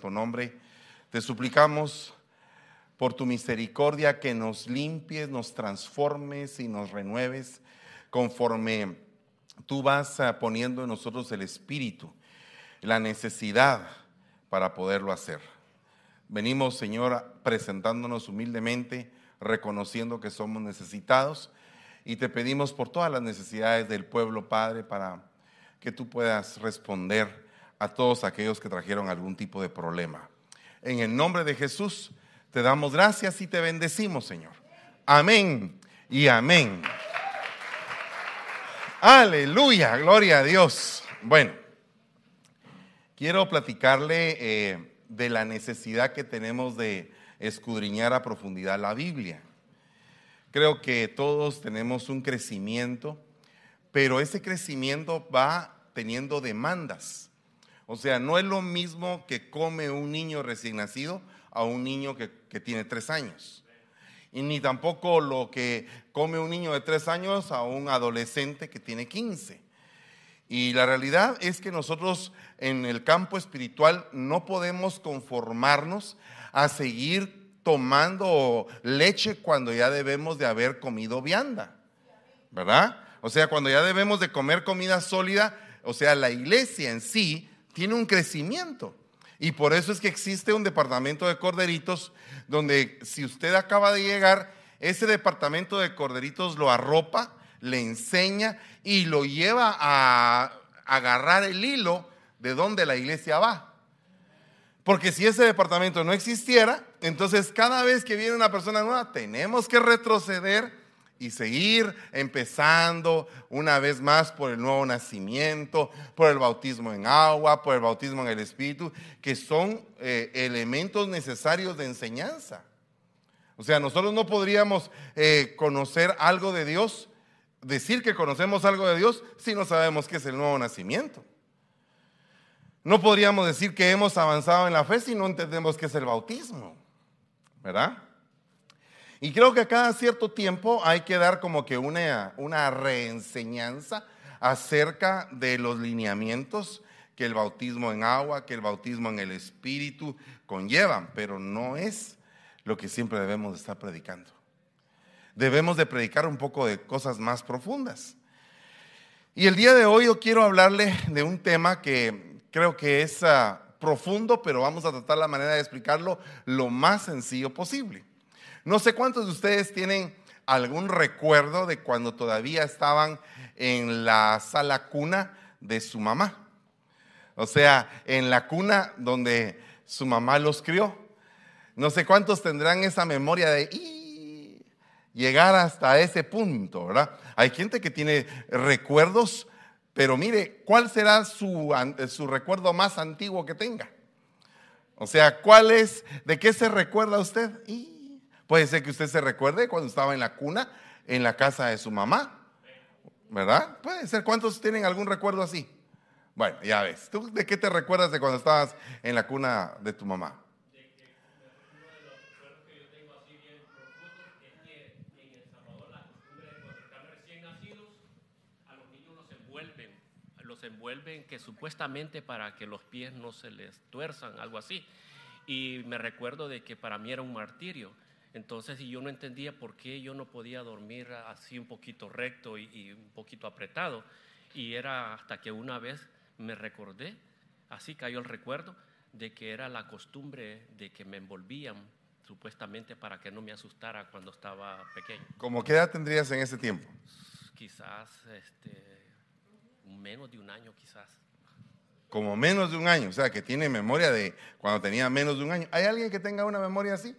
tu nombre, te suplicamos por tu misericordia que nos limpies, nos transformes y nos renueves conforme tú vas ah, poniendo en nosotros el espíritu, la necesidad para poderlo hacer. Venimos, Señor, presentándonos humildemente, reconociendo que somos necesitados y te pedimos por todas las necesidades del pueblo, Padre, para que tú puedas responder a todos aquellos que trajeron algún tipo de problema. En el nombre de Jesús, te damos gracias y te bendecimos, Señor. Amén y amén. Aleluya, gloria a Dios. Bueno, quiero platicarle eh, de la necesidad que tenemos de escudriñar a profundidad la Biblia. Creo que todos tenemos un crecimiento, pero ese crecimiento va teniendo demandas. O sea, no es lo mismo que come un niño recién nacido a un niño que, que tiene tres años y ni tampoco lo que come un niño de tres años a un adolescente que tiene 15. Y la realidad es que nosotros en el campo espiritual no podemos conformarnos a seguir tomando leche cuando ya debemos de haber comido vianda, ¿verdad? O sea, cuando ya debemos de comer comida sólida, o sea, la iglesia en sí tiene un crecimiento. Y por eso es que existe un departamento de corderitos donde si usted acaba de llegar, ese departamento de corderitos lo arropa, le enseña y lo lleva a agarrar el hilo de donde la iglesia va. Porque si ese departamento no existiera, entonces cada vez que viene una persona nueva, tenemos que retroceder y seguir empezando una vez más por el nuevo nacimiento, por el bautismo en agua, por el bautismo en el Espíritu, que son eh, elementos necesarios de enseñanza. O sea, nosotros no podríamos eh, conocer algo de Dios, decir que conocemos algo de Dios, si no sabemos qué es el nuevo nacimiento. No podríamos decir que hemos avanzado en la fe si no entendemos qué es el bautismo, ¿verdad? Y creo que cada cierto tiempo hay que dar como que una, una reenseñanza acerca de los lineamientos que el bautismo en agua, que el bautismo en el Espíritu conllevan, pero no es lo que siempre debemos de estar predicando. Debemos de predicar un poco de cosas más profundas. Y el día de hoy yo quiero hablarle de un tema que creo que es ah, profundo, pero vamos a tratar la manera de explicarlo lo más sencillo posible. No sé cuántos de ustedes tienen algún recuerdo de cuando todavía estaban en la sala cuna de su mamá. O sea, en la cuna donde su mamá los crió. No sé cuántos tendrán esa memoria de llegar hasta ese punto, ¿verdad? Hay gente que tiene recuerdos, pero mire, ¿cuál será su, su recuerdo más antiguo que tenga? O sea, ¿cuál es, de qué se recuerda usted? Puede ser que usted se recuerde cuando estaba en la cuna, en la casa de su mamá. ¿Verdad? Puede ser. ¿Cuántos tienen algún recuerdo así? Bueno, ya ves. ¿Tú de qué te recuerdas de cuando estabas en la cuna de tu mamá? envuelven que supuestamente para que los pies no se les tuerzan, algo así. Y me recuerdo de que para mí era un martirio. Entonces, yo no entendía por qué yo no podía dormir así un poquito recto y, un poquito apretado. Y era hasta que una vez me recordé, así cayó el recuerdo, de que era la costumbre de que me envolvían supuestamente para que no me asustara cuando estaba pequeño. ¿Cómo qué edad tendrías en ese tiempo? Quizás este, menos de un año, quizás. Como menos de un año, o sea, que tiene memoria de cuando tenía menos de un año. ¿Hay alguien que tenga una memoria así?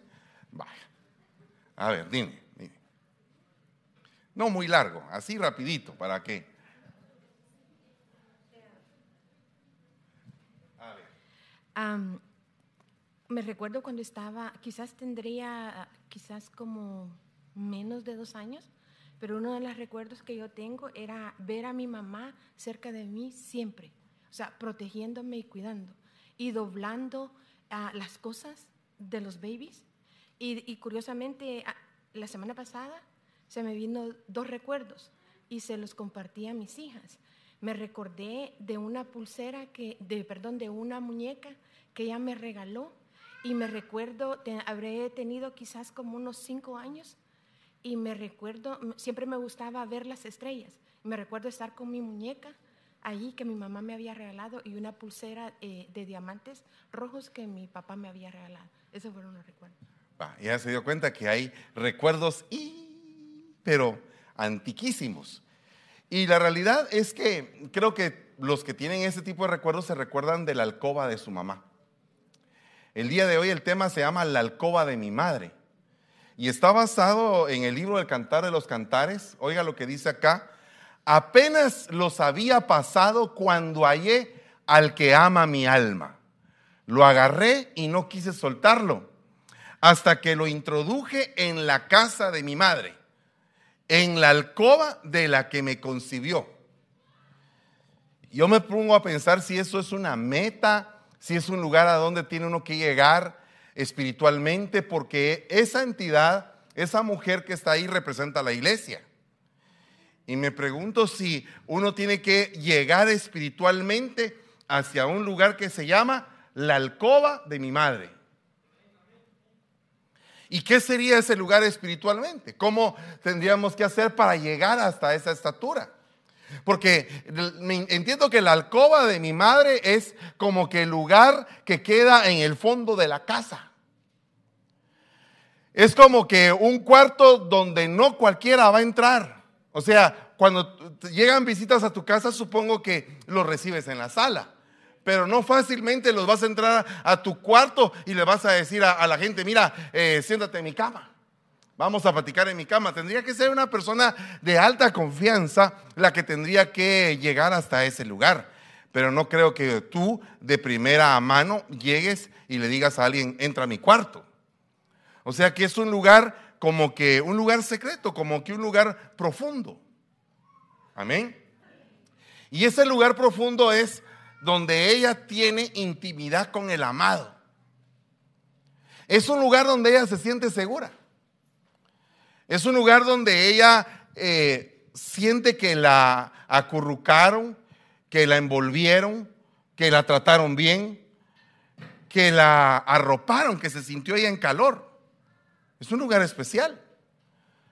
Vaya. A ver, dime, dime. No muy largo, así rapidito, ¿para qué? A ver. me recuerdo cuando estaba, quizás tendría, quizás como menos de dos años, pero uno de los recuerdos que yo tengo era ver a mi mamá cerca de mí siempre, o sea, protegiéndome y cuidando, y doblando ah, las cosas de los babies y, curiosamente, la semana pasada se me vino dos recuerdos y se los compartí a mis hijas. Me recordé de una pulsera que, perdón, de una muñeca que ella me regaló y me recuerdo, habré tenido quizás como unos cinco años y me recuerdo, siempre me gustaba ver las estrellas. Me recuerdo estar con mi muñeca allí que mi mamá me había regalado y una pulsera eh, de diamantes rojos que mi papá me había regalado. Esos fueron los recuerdos. Ya se dio cuenta que hay recuerdos, y, pero antiquísimos. Y la realidad es que creo que los que tienen ese tipo de recuerdos se recuerdan de la alcoba de su mamá. El día de hoy el tema se llama La alcoba de mi madre. Y está basado en el libro del Cantar de los Cantares. Oiga lo que dice acá. Apenas los había pasado cuando hallé al que ama mi alma. Lo agarré y no quise soltarlo hasta que lo introduje en la casa de mi madre en la alcoba de la que me concibió. Yo me pongo a pensar si eso es una meta, si es un lugar a donde tiene uno que llegar espiritualmente, porque esa entidad, esa mujer que está ahí representa a la iglesia. Y me pregunto si uno tiene que llegar espiritualmente hacia un lugar que se llama la alcoba de mi madre. ¿Y qué sería ese lugar espiritualmente? ¿Cómo tendríamos que hacer para llegar hasta esa estatura? Porque entiendo que la alcoba de mi madre es como que el lugar que queda en el fondo de la casa. Es como que un cuarto donde no cualquiera va a entrar. O sea, cuando llegan visitas a tu casa, supongo que los recibes en la sala pero no fácilmente los vas a entrar a tu cuarto y le vas a decir a, la gente, mira, eh, siéntate en mi cama. Vamos a platicar en mi cama. Tendría que ser una persona de alta confianza la que tendría que llegar hasta ese lugar. Pero no creo que tú de primera mano llegues y le digas a alguien, entra a mi cuarto. O sea que es un lugar como que un lugar secreto, como que un lugar profundo. Amén. Y ese lugar profundo es donde ella tiene intimidad con el amado. Es un lugar donde ella se siente segura. Es un lugar donde ella eh, siente que la acurrucaron, que la envolvieron, que la trataron bien, que la arroparon, que se sintió ella en calor. Es un lugar especial.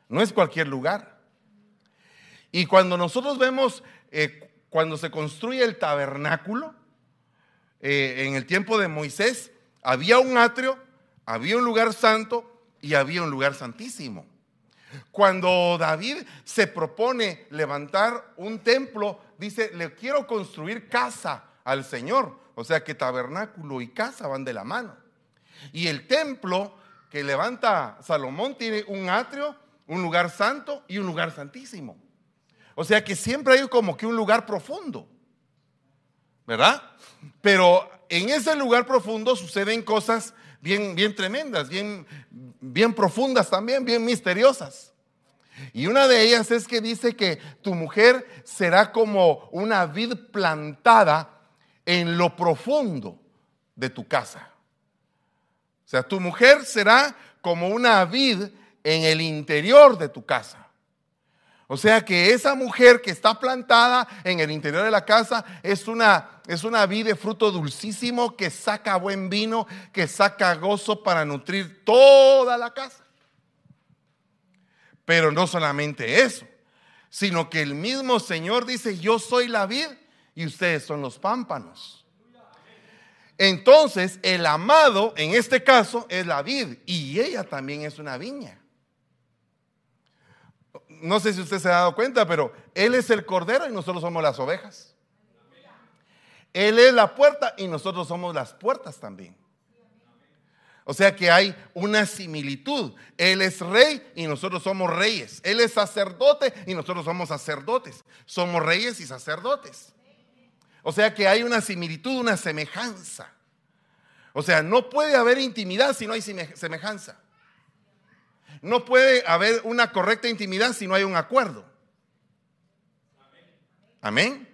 No es cualquier lugar. Y cuando nosotros vemos eh, cuando se construye el tabernáculo, eh, en el tiempo de Moisés, había un atrio, había un lugar santo y había un lugar santísimo. Cuando David se propone levantar un templo, dice, le quiero construir casa al Señor. O sea que tabernáculo y casa van de la mano. Y el templo que levanta Salomón tiene un atrio, un lugar santo y un lugar santísimo. O sea que siempre hay como que un lugar profundo, ¿verdad? Pero en ese lugar profundo suceden cosas bien, bien tremendas, bien, bien profundas también, bien misteriosas. Y una de ellas es que dice que tu mujer será como una vid plantada en lo profundo de tu casa. O sea, tu mujer será como una vid en el interior de tu casa. O sea que esa mujer que está plantada en el interior de la casa es una, es una vid de fruto dulcísimo que saca buen vino, que saca gozo para nutrir toda la casa. Pero no solamente eso, sino que el mismo Señor dice, yo soy la vid y ustedes son los pámpanos. Entonces, el amado en este caso es la vid y ella también es una viña no sé si usted se ha dado cuenta, pero Él es el cordero y nosotros somos las ovejas. Él es la puerta y nosotros somos las puertas también. O sea que hay una similitud. Él es rey y nosotros somos reyes. Él es sacerdote y nosotros somos sacerdotes. Somos reyes y sacerdotes. O sea que hay una similitud, una semejanza. O sea, no puede haber intimidad si no hay semejanza. No puede haber una correcta intimidad si no hay un acuerdo. Amén.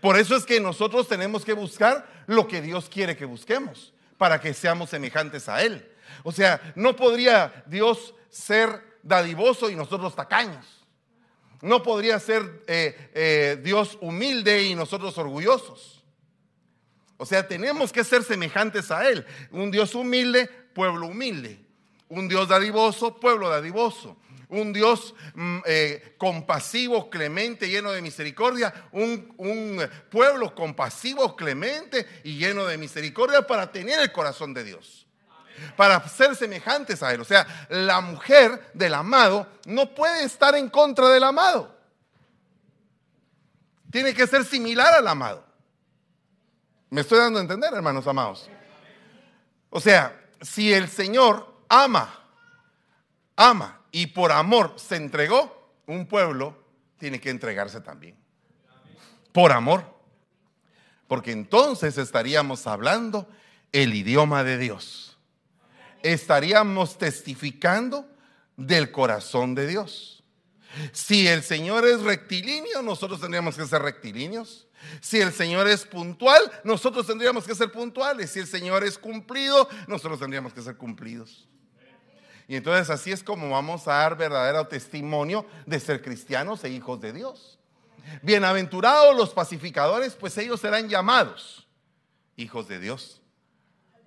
Por eso es que nosotros tenemos que buscar lo que Dios quiere que busquemos para que seamos semejantes a Él. O sea, no podría Dios ser dadivoso y nosotros tacaños. No podría ser eh, eh, Dios humilde y nosotros orgullosos. O sea, tenemos que ser semejantes a Él. Un Dios humilde, pueblo humilde. Un Dios dadivoso, pueblo dadivoso. Un Dios mm, eh, compasivo, clemente, lleno de misericordia. Un, un pueblo compasivo, clemente y lleno de misericordia para tener el corazón de Dios para ser semejantes a Él. O sea, la mujer del amado no puede estar en contra del amado. Tiene que ser similar al amado. ¿Me estoy dando a entender, hermanos amados? O sea, si el Señor ama, ama y por amor se entregó, un pueblo tiene que entregarse también. Por amor. Porque entonces estaríamos hablando el idioma de Dios. Estaríamos testificando del corazón de Dios. Si el Señor es rectilíneo, nosotros tendríamos que ser rectilíneos. Si el Señor es puntual, nosotros tendríamos que ser puntuales. Si el Señor es cumplido, nosotros tendríamos que ser cumplidos. Y entonces así es como vamos a dar verdadero testimonio de ser cristianos e hijos de Dios. Bienaventurados los pacificadores, pues ellos serán llamados hijos de Dios.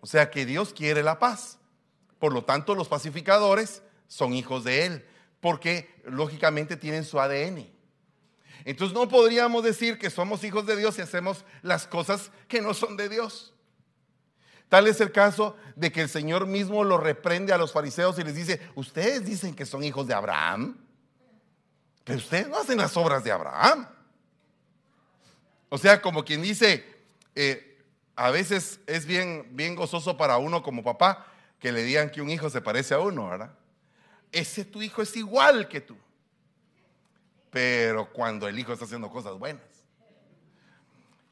O sea que Dios quiere la paz. Por lo tanto, los pacificadores son hijos de Él, porque lógicamente tienen su ADN. Entonces no podríamos decir que somos hijos de Dios y hacemos las cosas que no son de Dios. Tal es el caso de que el Señor mismo lo reprende a los fariseos y les dice, ustedes dicen que son hijos de Abraham, pero ustedes no hacen las obras de Abraham. O sea, como quien dice, eh, a veces es bien, bien gozoso para uno como papá que le digan que un hijo se parece a uno, ¿verdad? Ese tu hijo es igual que tú pero cuando el hijo está haciendo cosas buenas.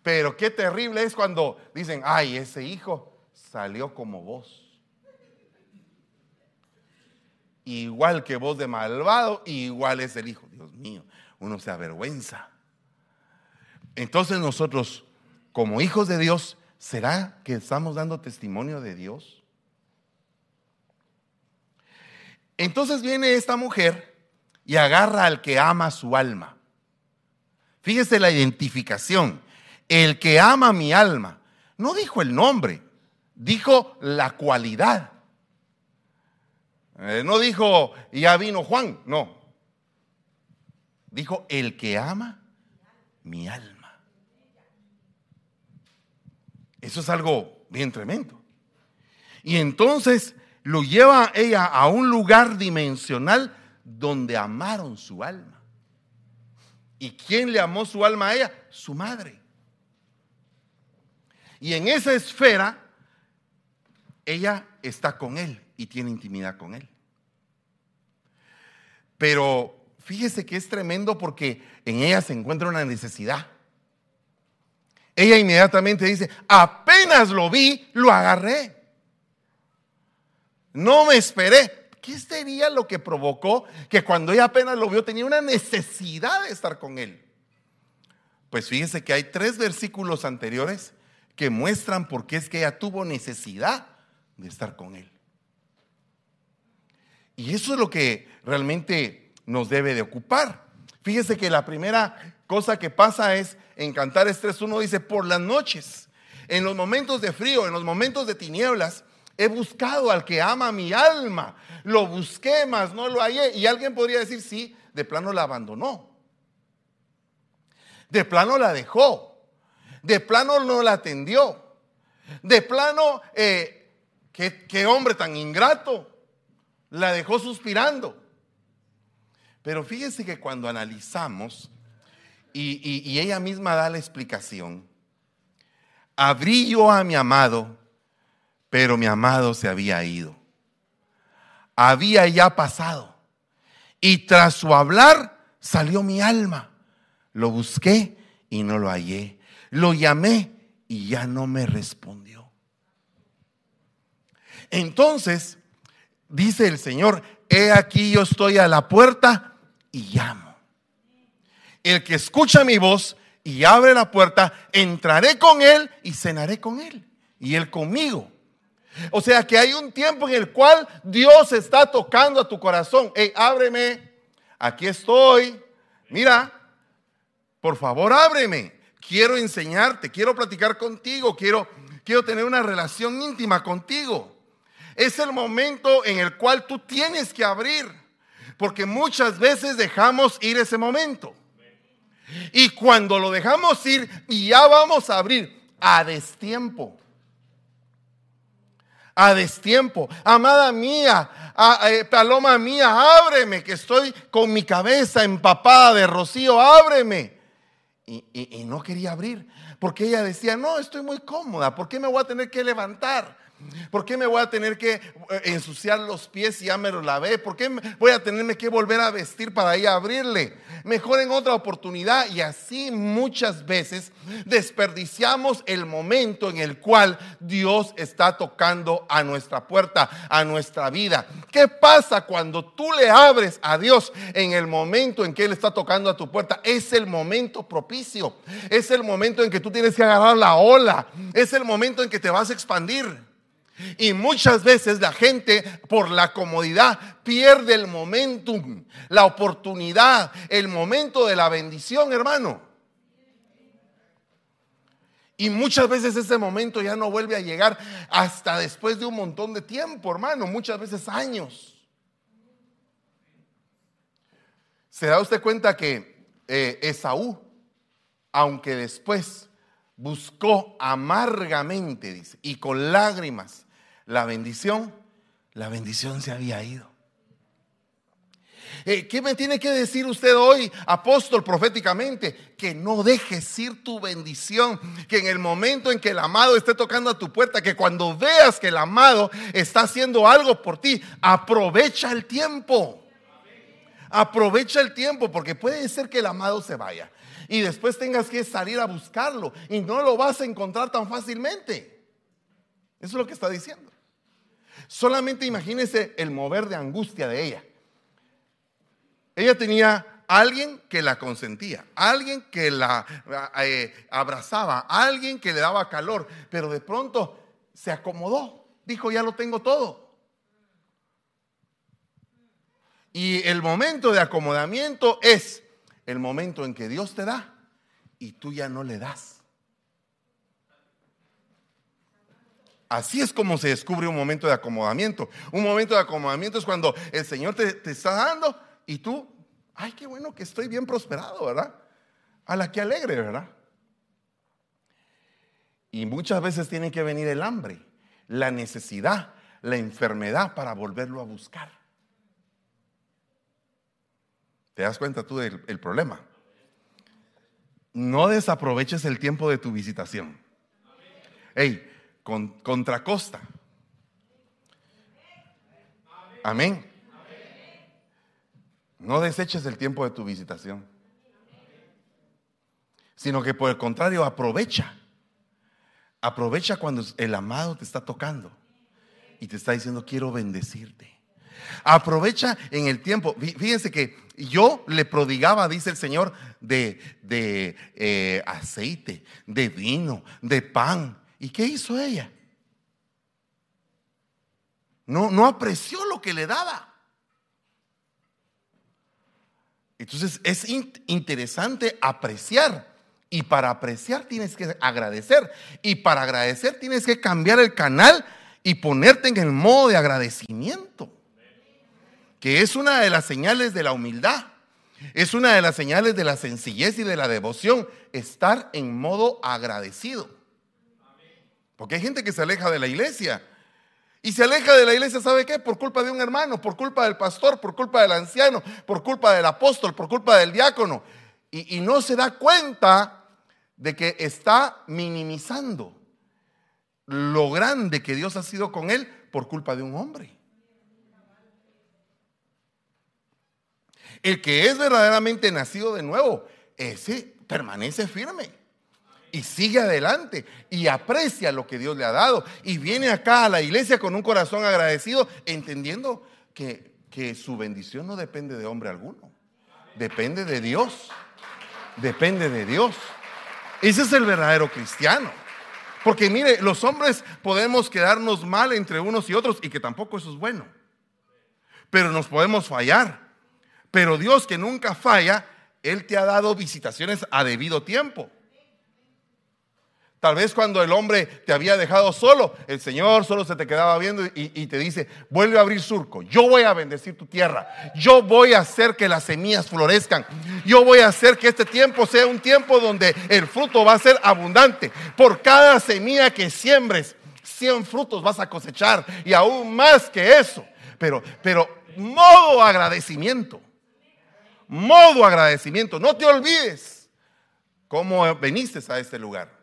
Pero qué terrible es cuando dicen, ay, ese hijo salió como vos. Igual que vos de malvado, igual es el hijo. Dios mío, uno se avergüenza. Entonces nosotros, como hijos de Dios, ¿será que estamos dando testimonio de Dios? Entonces viene esta mujer y agarra al que ama su alma. Fíjese la identificación. El que ama mi alma. No dijo el nombre, dijo la cualidad. Eh, no dijo, ya vino Juan, no. Dijo, el que ama mi alma. Eso es algo bien tremendo. Y entonces lo lleva ella a un lugar dimensional donde amaron su alma. ¿Y quién le amó su alma a ella? Su madre. Y en esa esfera, ella está con él y tiene intimidad con él. Pero fíjese que es tremendo porque en ella se encuentra una necesidad. Ella inmediatamente dice, apenas lo vi, lo agarré. No me esperé, ¿Qué sería lo que provocó que cuando ella apenas lo vio tenía una necesidad de estar con él? Pues fíjense que hay tres versículos anteriores que muestran por qué es que ella tuvo necesidad de estar con él. Y eso es lo que realmente nos debe de ocupar. Fíjese que la primera cosa que pasa es en Cantares 3.1 dice, por las noches, en los momentos de frío, en los momentos de tinieblas, He buscado al que ama mi alma. Lo busqué, mas no lo hallé. Y alguien podría decir, sí, de plano la abandonó. De plano la dejó. De plano no la atendió. De plano, eh, ¿qué, hombre tan ingrato. La dejó suspirando. Pero fíjese que cuando analizamos, y, y ella misma da la explicación, abrí yo a mi amado pero mi amado se había ido. Había ya pasado. Y tras su hablar salió mi alma. Lo busqué y no lo hallé. Lo llamé y ya no me respondió. Entonces, dice el Señor, he aquí yo estoy a la puerta y llamo. El que escucha mi voz y abre la puerta, entraré con él y cenaré con él. Y él conmigo. O sea que hay un tiempo en el cual Dios está tocando a tu corazón. Hey, ábreme. Aquí estoy. Mira, por favor, ábreme. quiero enseñarte, quiero platicar contigo, quiero, quiero tener una relación íntima contigo. Es el momento en el cual tú tienes que abrir, porque muchas veces dejamos ir ese momento. Y cuando lo dejamos ir y ya vamos a abrir a destiempo. A destiempo. Amada mía, eh, paloma mía, ábreme, que estoy con mi cabeza empapada de rocío, ábreme. Y, y no quería abrir, porque ella decía, no, estoy muy cómoda, ¿por qué me voy a tener que levantar? ¿Por qué me voy a tener que eh, ensuciar los pies y ya me lo lavé? ¿Por qué voy a tenerme que volver a vestir para ir a abrirle? Mejor en otra oportunidad. Y así muchas veces desperdiciamos el momento en el cual Dios está tocando a nuestra puerta, a nuestra vida. ¿Qué pasa cuando tú le abres a Dios en el momento en que Él está tocando a tu puerta? Es el momento propicio. Es el momento en que tú tienes que agarrar la ola. Es el momento en que te vas a expandir. Y muchas veces la gente por la comodidad pierde el momentum, la oportunidad, el momento de la bendición, hermano. Y muchas veces ese momento ya no vuelve a llegar hasta después de un montón de tiempo, hermano, muchas veces años. ¿Se da usted cuenta que eh, Esaú, aunque después buscó amargamente, dice, y con lágrimas la bendición, la bendición se había ido. Eh, ¿Qué me tiene que decir usted hoy, apóstol, proféticamente? Que no dejes ir tu bendición, que en el momento en que el amado esté tocando a tu puerta, que cuando veas que el amado está haciendo algo por ti, aprovecha el tiempo. Aprovecha el tiempo, porque puede ser que el amado se vaya y después tengas que salir a buscarlo y no lo vas a encontrar tan fácilmente. Eso es lo que está diciendo. Solamente imagínese el mover de angustia de ella. Ella tenía alguien que la consentía, alguien que la eh, abrazaba, alguien que le daba calor, pero de pronto se acomodó, dijo, ya lo tengo todo. Y el momento de acomodamiento es el momento en que Dios te da y tú ya no le das. Así es como se descubre un momento de acomodamiento. Un momento de acomodamiento es cuando el Señor te, está dando y tú, ay, qué bueno que estoy bien prosperado, ¿verdad? A la que alegre, ¿verdad? Y muchas veces tiene que venir el hambre, la necesidad, la enfermedad para volverlo a buscar. ¿Te das cuenta tú del problema? No desaproveches el tiempo de tu visitación. Hey, con, contra costa. Amén. No deseches el tiempo de tu visitación, sino que por el contrario aprovecha. Aprovecha cuando el amado te está tocando y te está diciendo quiero bendecirte. Aprovecha en el tiempo. Fíjense que yo le prodigaba, dice el Señor, de, de eh, aceite, de vino, de pan, ¿Y qué hizo ella? No, no apreció lo que le daba. Entonces es interesante apreciar. Y para apreciar tienes que agradecer. Y para agradecer tienes que cambiar el canal y ponerte en el modo de agradecimiento. Que es una de las señales de la humildad. Es una de las señales de la sencillez y de la devoción. Estar en modo agradecido. Porque hay gente que se aleja de la iglesia. Y se aleja de la iglesia, ¿sabe qué? Por culpa de un hermano, por culpa del pastor, por culpa del anciano, por culpa del apóstol, por culpa del diácono. Y, no se da cuenta de que está minimizando lo grande que Dios ha sido con él por culpa de un hombre. El que es verdaderamente nacido de nuevo, ese permanece firme y sigue adelante y aprecia lo que Dios le ha dado y viene acá a la iglesia con un corazón agradecido, entendiendo que, que su bendición no depende de hombre alguno, depende de Dios, depende de Dios. Ese es el verdadero cristiano. Porque mire, los hombres podemos quedarnos mal entre unos y otros y que tampoco eso es bueno. Pero nos podemos fallar. Pero Dios que nunca falla, Él te ha dado visitaciones a debido tiempo. Tal vez cuando el hombre te había dejado solo, el Señor solo se te quedaba viendo y, te dice, vuelve a abrir surco, yo voy a bendecir tu tierra, yo voy a hacer que las semillas florezcan, yo voy a hacer que este tiempo sea un tiempo donde el fruto va a ser abundante. Por cada semilla que siembres, 100 frutos vas a cosechar y aún más que eso. Pero, pero modo agradecimiento, modo agradecimiento, no te olvides cómo veniste a este lugar.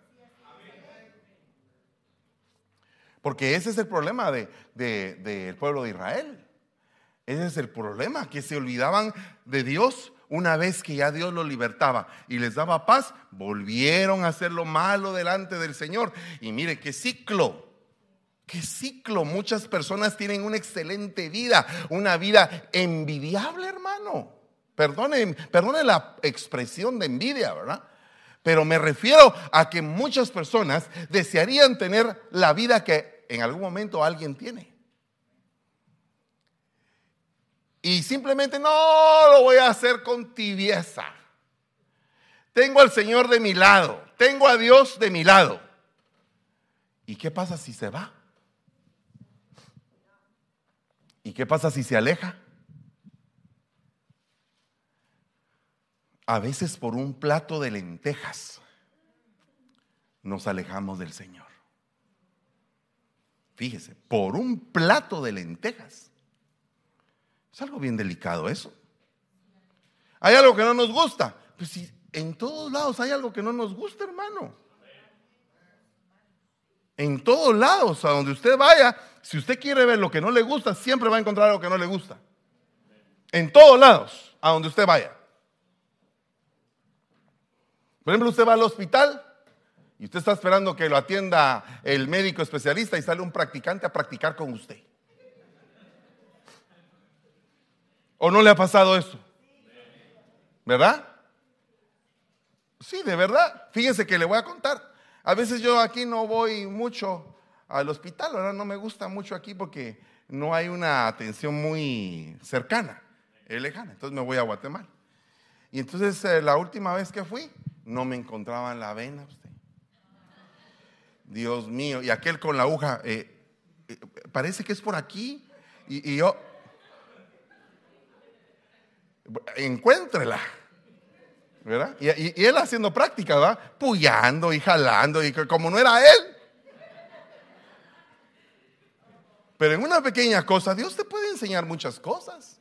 Porque ese es el problema del de, pueblo de Israel. Ese es el problema, que se olvidaban de Dios una vez que ya Dios los libertaba y les daba paz, volvieron a hacer lo malo delante del Señor. Y mire, qué ciclo, qué ciclo. Muchas personas tienen una excelente vida, una vida envidiable, hermano. Perdone, perdone la expresión de envidia, ¿verdad? Pero me refiero a que muchas personas desearían tener la vida que en algún momento alguien tiene. Y simplemente no lo voy a hacer con tibieza. Tengo al Señor de mi lado, tengo a Dios de mi lado. ¿Y qué pasa si se va? ¿Y qué pasa si se aleja? A veces por un plato de lentejas nos alejamos del Señor. Fíjese, por un plato de lentejas. Es algo bien delicado eso. Hay algo que no nos gusta. Pues si en todos lados hay algo que no nos gusta, hermano. En todos lados, a donde usted vaya, si usted quiere ver lo que no le gusta, siempre va a encontrar algo que no le gusta. En todos lados, a donde usted vaya. Por ejemplo, usted va al hospital y usted está esperando que lo atienda el médico especialista y sale un practicante a practicar con usted. ¿O no le ha pasado eso? ¿Verdad? Sí, de verdad. Fíjese que le voy a contar. A veces yo aquí no voy mucho al hospital, ahora no me gusta mucho aquí porque no hay una atención muy cercana, es lejana. Entonces me voy a Guatemala. Y entonces eh, la última vez que fui, no me encontraban la vena usted. Dios mío, y aquel con la aguja, eh, eh, parece que es por aquí, y, yo, encuéntrela. ¿verdad? Y, él haciendo práctica, ¿verdad? Puyando y jalando, y como no era él. Pero en una pequeña cosa, Dios te puede enseñar muchas cosas.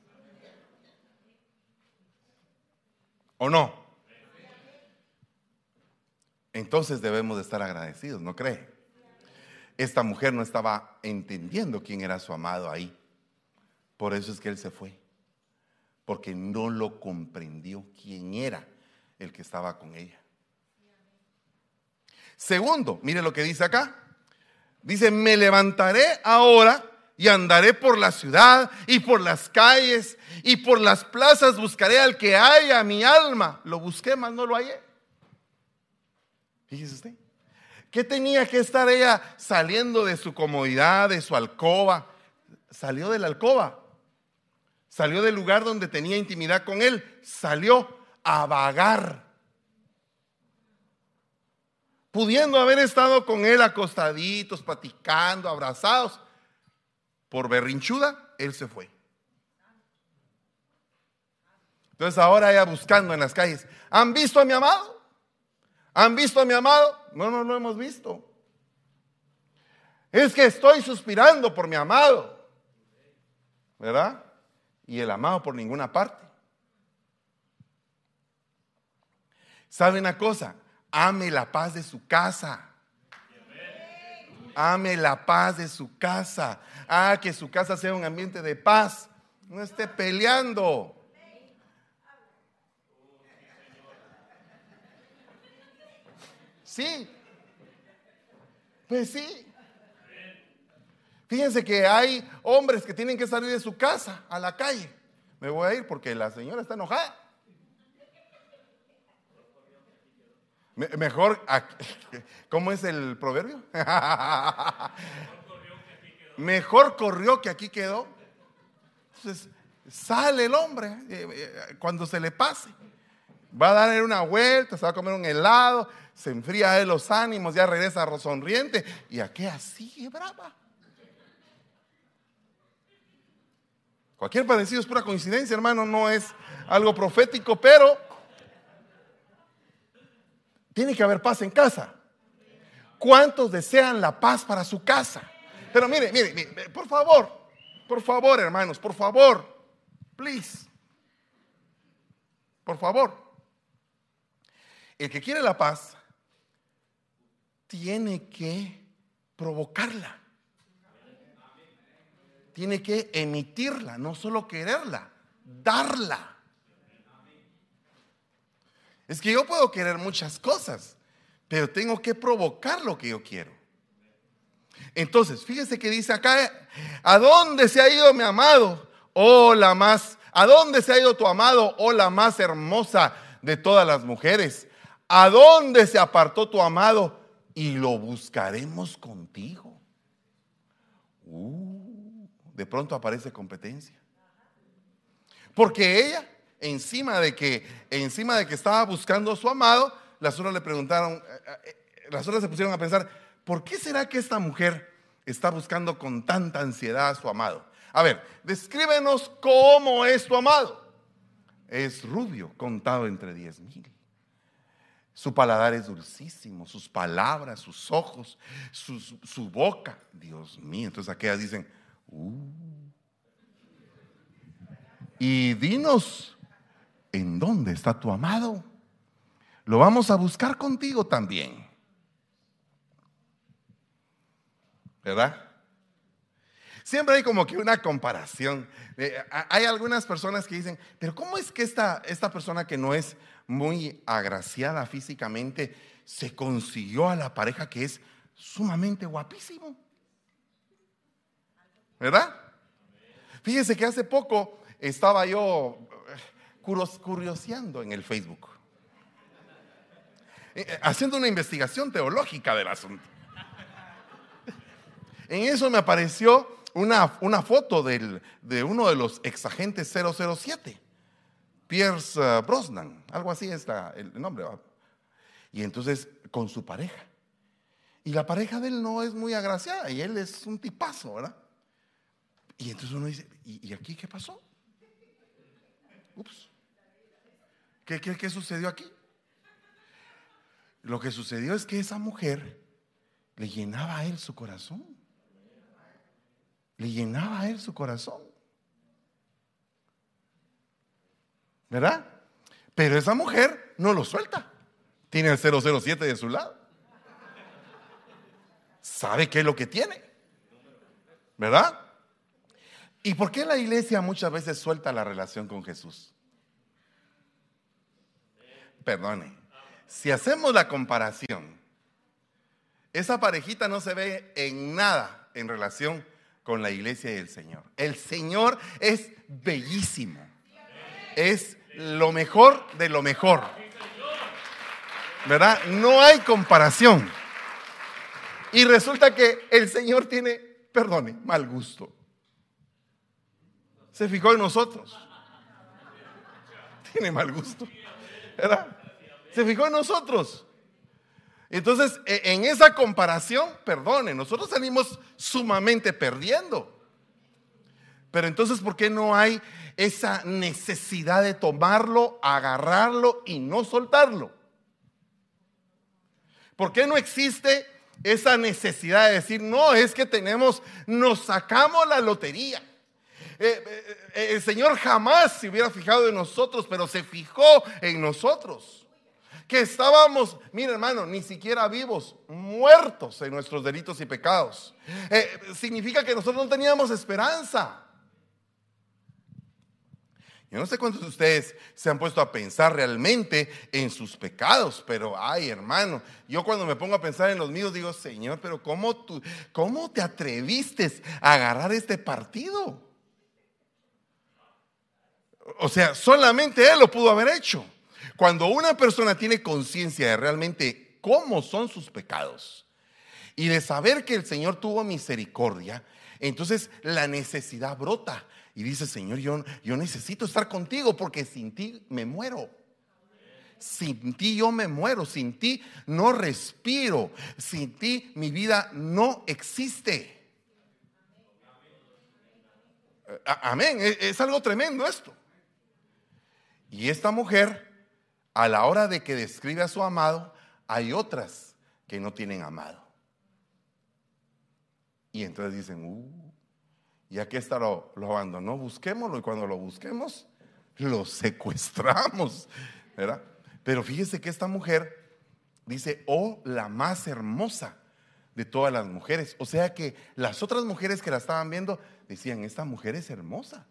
¿O no? Entonces debemos de estar agradecidos, ¿no cree? Esta mujer no estaba entendiendo quién era su amado ahí. Por eso es que él se fue. Porque no lo comprendió quién era el que estaba con ella. Segundo, mire lo que dice acá. Dice, me levantaré ahora y andaré por la ciudad y por las calles y por las plazas buscaré al que haya mi alma. Lo busqué, mas no lo hallé. Fíjese usted. ¿Qué tenía que estar ella saliendo de su comodidad, de su alcoba? Salió de la alcoba. Salió del lugar donde tenía intimidad con él. Salió a vagar. Pudiendo haber estado con él acostaditos, platicando, abrazados. Por berrinchuda, él se fue. Entonces ahora ella buscando en las calles. ¿Han visto a mi amado? ¿Han visto a mi amado? No, no lo hemos visto. Es que estoy suspirando por mi amado. ¿Verdad? Y el amado por ninguna parte. ¿Sabe una cosa? Ame la paz de su casa. Ame la paz de su casa. Ah, que su casa sea un ambiente de paz. No esté peleando. Sí. Pues sí. Fíjense que hay hombres que tienen que salir de su casa a la calle. Me voy a ir porque la señora está enojada. Mejor, ¿cómo es el proverbio? Mejor corrió que aquí quedó. Entonces, sale el hombre eh, eh, cuando se le pase. Va a dar una vuelta, se va a comer un helado, se enfría de los ánimos, ya regresa sonriente. ¿Y a qué así, brava? Cualquier parecido es pura coincidencia, hermano, no es algo profético, pero tiene que haber paz en casa. ¿Cuántos desean la paz para su casa? Pero mire, mire, mire, por favor, por favor, hermanos, por favor, please, por favor. El que quiere la paz tiene que provocarla. Tiene que emitirla, no solo quererla, darla. Es que yo puedo querer muchas cosas, pero tengo que provocar lo que yo quiero. Entonces, fíjense que dice acá, ¿a dónde se ha ido mi amado? Oh, la más, ¿a dónde se ha ido tu amado? Oh, la más hermosa de todas las mujeres. ¿A dónde se apartó tu amado? Y lo buscaremos contigo. Uh, de pronto aparece competencia. Porque ella encima de que, encima de que estaba buscando a su amado, las otras le preguntaron, eh, eh, las otras se pusieron a pensar, ¿por qué será que esta mujer está buscando con tanta ansiedad a su amado? A ver, descríbenos cómo es tu amado. Es rubio, contado entre diez mil. Su paladar es dulcísimo, sus palabras, sus ojos, su, boca. Dios mío, entonces aquellas dicen, uh. y dinos ¿en dónde está tu amado? Lo vamos a buscar contigo también. ¿Verdad? Siempre hay como que una comparación. Eh, hay algunas personas que dicen, pero ¿cómo es que esta, esta persona que no es muy agraciada físicamente se consiguió a la pareja que es sumamente guapísimo? ¿Verdad? Fíjese que hace poco estaba yo curioseando en el Facebook, eh, eh, haciendo una investigación teológica del asunto. En eso me apareció una, una foto del, de uno de los exagentes 007, Pierce eh, Brosnan, algo así es el nombre. Y entonces con su pareja. Y la pareja de él no es muy agraciada y él es un tipazo, ¿verdad? Y entonces uno dice, ¿y, y aquí qué pasó? Ups. ¿Qué, sucedió aquí? Lo que sucedió es que esa mujer le llenaba a él su corazón. Le llenaba a él su corazón. ¿Verdad? Pero esa mujer no lo suelta. Tiene el 007 de su lado. Sabe qué es lo que tiene. ¿Verdad? ¿Y por qué la iglesia muchas veces suelta la relación con Jesús? perdone, si hacemos la comparación, esa parejita no se ve en nada en relación con la iglesia y el Señor. El Señor es bellísimo. Es lo mejor de lo mejor. ¿Verdad? No hay comparación. Y resulta que el Señor tiene, perdone, mal gusto. Se fijó en nosotros. Tiene mal gusto. ¿Verdad? Se fijó en nosotros. Entonces, e, en esa comparación, perdone, nosotros salimos sumamente perdiendo. Pero entonces, ¿por qué no hay esa necesidad de tomarlo, agarrarlo y no soltarlo? ¿Por qué no existe esa necesidad de decir, no, es que tenemos, nos sacamos la lotería? Eh, eh, eh, el Señor jamás se hubiera fijado en nosotros, pero se fijó en nosotros que estábamos, mire hermano, ni siquiera vivos, muertos en nuestros delitos y pecados. Significa que nosotros no teníamos esperanza. Yo no sé cuántos de ustedes se han puesto a pensar realmente en sus pecados, pero ay hermano, yo cuando me pongo a pensar en los míos digo, Señor, pero ¿cómo, tú, cómo te atreviste a agarrar este partido? O sea, solamente Él lo pudo haber hecho. Cuando una persona tiene conciencia de realmente cómo son sus pecados y de saber que el Señor tuvo misericordia, entonces la necesidad brota y dice, Señor, yo, yo necesito estar contigo porque sin ti me muero. sin ti yo me muero, sin ti no respiro, sin ti mi vida no existe. Amén, es algo tremendo esto. Y esta mujer, a la hora de que describe a su amado, hay otras que no tienen amado. Y entonces dicen, uh, ya que está lo, lo abandonó, busquémoslo y cuando lo busquemos, lo secuestramos, ¿verdad? Pero fíjese que esta mujer dice, oh, la más hermosa de todas las mujeres. O sea que las otras mujeres que la estaban viendo decían, esta mujer es hermosa.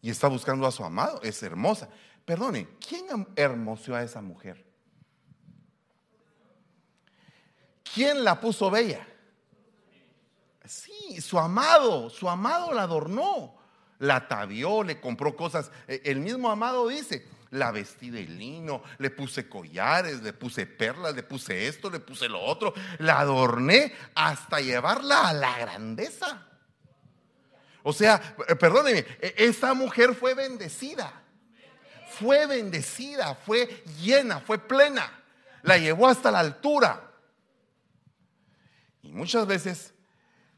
Y está buscando a su amado, es hermosa. Perdone, ¿quién hermoseó a esa mujer? ¿Quién la puso bella? Sí, su amado, su amado la adornó, la atavió, le compró cosas. E, el mismo amado dice, la vestí de lino, le puse collares, le puse perlas, le puse esto, le puse lo otro, la adorné hasta llevarla a la grandeza. O sea, eh, perdóneme, e, esa mujer fue bendecida, fue bendecida, fue llena, fue plena, la llevó hasta la altura. Y muchas veces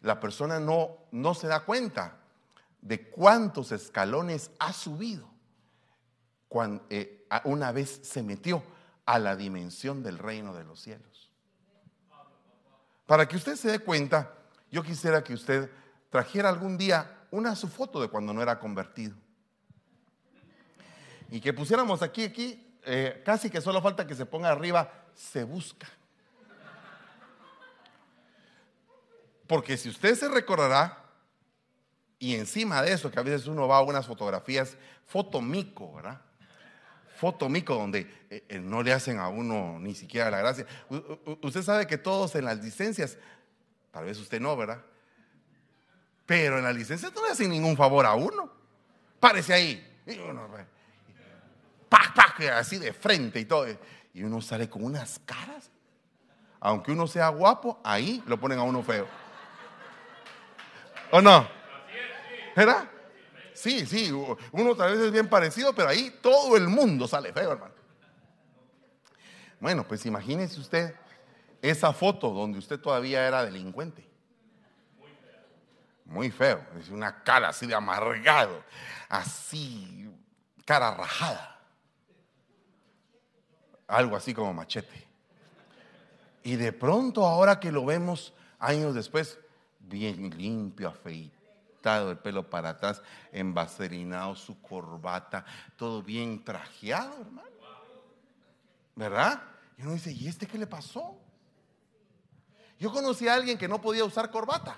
la persona no, no se da cuenta de cuántos escalones ha subido cuando, eh, una vez se metió a la dimensión del reino de los cielos. Para que usted se dé cuenta, yo quisiera que usted trajera algún día una su foto de cuando no era convertido. Y que pusiéramos aquí, aquí, eh, casi que solo falta que se ponga arriba, se busca. Porque si usted se recordará, y encima de eso, que a veces uno va a unas fotografías, fotomico, ¿verdad? Fotomico, donde eh, eh, no le hacen a uno ni siquiera la gracia. usted sabe que todos en las licencias, tal vez usted no, ¿verdad? Pero en las licencias no le hacen ningún favor a uno. Parece ahí. Y uno, así de frente y todo. Y uno sale con unas caras. Aunque uno sea guapo, ahí lo ponen a uno feo. ¿O no? ¿Verdad? Sí, sí, uno tal vez es bien parecido, pero ahí todo el mundo sale feo, hermano. Bueno, pues imagínese usted esa foto donde usted todavía era delincuente. Muy feo, es una cara así de amargado, así, cara rajada. Algo así como machete. Y de pronto, ahora que lo vemos años después, bien limpio, afeitado, el pelo para atrás, envaserinado, su corbata, todo bien trajeado, hermano. ¿Verdad? Y uno dice, ¿y este qué le pasó? Yo conocí a alguien que no podía usar corbata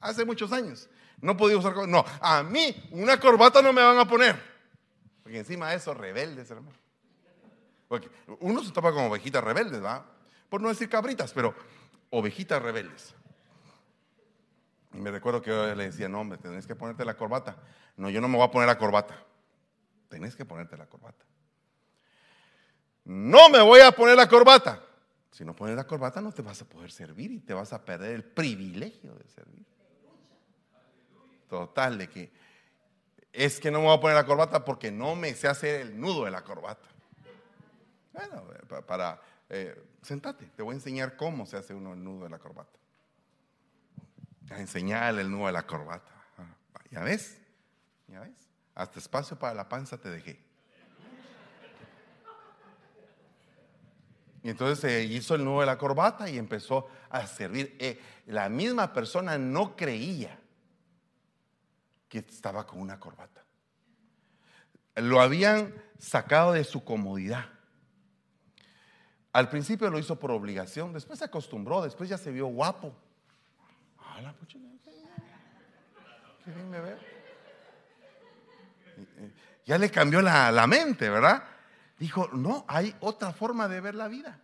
hace muchos años. No podía usar corbata. No, a mí una corbata no me van a poner. Porque encima de eso, rebeldes, hermano. Porque uno se tapa como ovejitas rebeldes, ¿va? Por no decir cabritas, pero ovejitas rebeldes. Y me recuerdo que yo le decía, no, hombre, tenés que ponerte la corbata. No, yo no me voy a poner la corbata. Tenés que ponerte la corbata. No me voy a poner la corbata. Si no pones la corbata no te vas a poder servir y te vas a perder el privilegio de servir. Total, de que es que no me voy a poner la corbata porque no me sé hacer el nudo de la corbata. Bueno, para, eh, sentate, te voy a enseñar cómo se hace uno el nudo de la corbata a enseñarle el nudo de la corbata. Ah, ¿Ya ves? ¿Ya ves? Hasta espacio para la panza te dejé. Y entonces se hizo el nudo de la corbata y empezó a servir. Eh, la misma persona no creía que estaba con una corbata. Lo habían sacado de su comodidad. Al principio lo hizo por obligación, después se acostumbró, después ya se vio guapo. Ya le cambió la, mente, ¿verdad? Dijo, no, hay otra forma de ver la vida.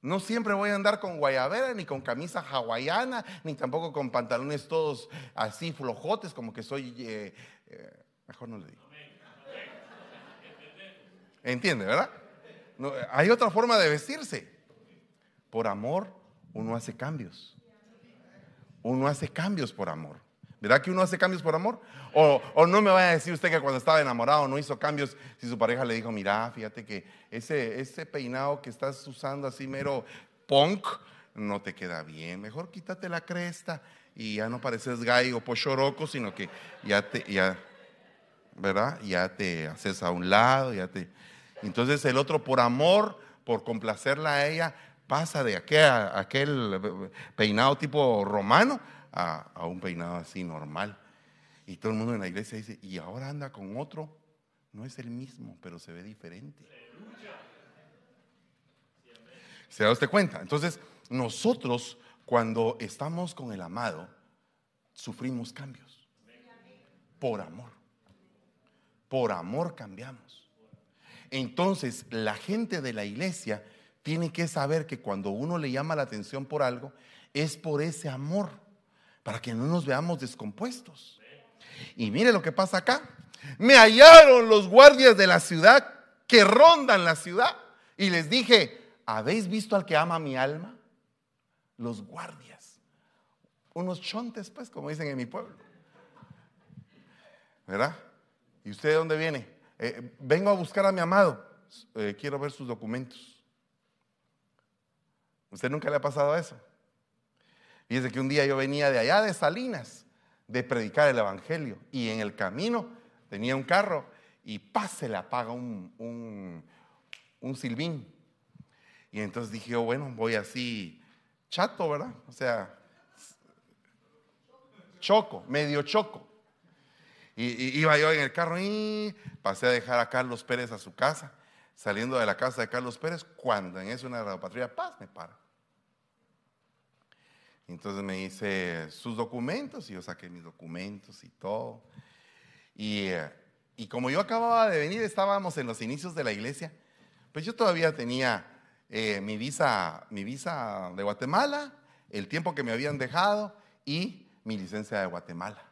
No siempre voy a andar con guayabera, ni con camisa hawaiana, ni tampoco con pantalones todos así flojotes, como que soy... Eh, eh, mejor no le digo. ¿Entiende, verdad? hay otra forma de vestirse. Por amor uno hace cambios. Uno hace cambios por amor. ¿Verdad que uno hace cambios por amor? O, o, no me vaya a decir usted que cuando estaba enamorado no hizo cambios si su pareja le dijo, mira, fíjate que ese, ese peinado que estás usando así mero punk no te queda bien. Mejor quítate la cresta y ya no pareces gay o pochoroco, sino que ya te, ya, ¿verdad? Ya te haces a un lado, ya te... Entonces el otro por amor, por complacerla a ella, pasa de aquel, aquel peinado tipo romano a, a, un peinado así normal. Y todo el mundo en la iglesia dice, y ahora anda con otro, no es el mismo, pero se ve diferente. ¿Se da usted cuenta? Entonces, nosotros cuando estamos con el amado, sufrimos cambios. Por amor. Por amor cambiamos. Entonces, la gente de la iglesia tiene que saber que cuando uno le llama la atención por algo, es por ese amor, para que no nos veamos descompuestos. Y mire lo que pasa acá. Me hallaron los guardias de la ciudad que rondan la ciudad y les dije, ¿habéis visto al que ama mi alma? Los guardias. Unos chontes, pues, como dicen en mi pueblo. ¿Verdad? ¿Y usted de dónde viene? Eh, vengo a buscar a mi amado. Eh, quiero ver sus documentos. ¿Usted nunca le ha pasado eso? Fíjese que un día yo venía de allá de Salinas de predicar el Evangelio y en el camino tenía un carro y pase le apaga un, un, silbín. Y entonces dije yo, bueno, voy así chato, ¿verdad? O sea, choco, medio choco. Y, iba yo en el carro y pasé a dejar a Carlos Pérez a su casa. Saliendo de la casa de Carlos Pérez, cuando en eso una patrulla, paz, me para. Entonces me dice sus documentos y yo saqué mis documentos y todo. Y, eh, y como yo acababa de venir, estábamos en los inicios de la iglesia, pues yo todavía tenía eh, mi, visa, mi visa de Guatemala, el tiempo que me habían dejado y mi licencia de Guatemala.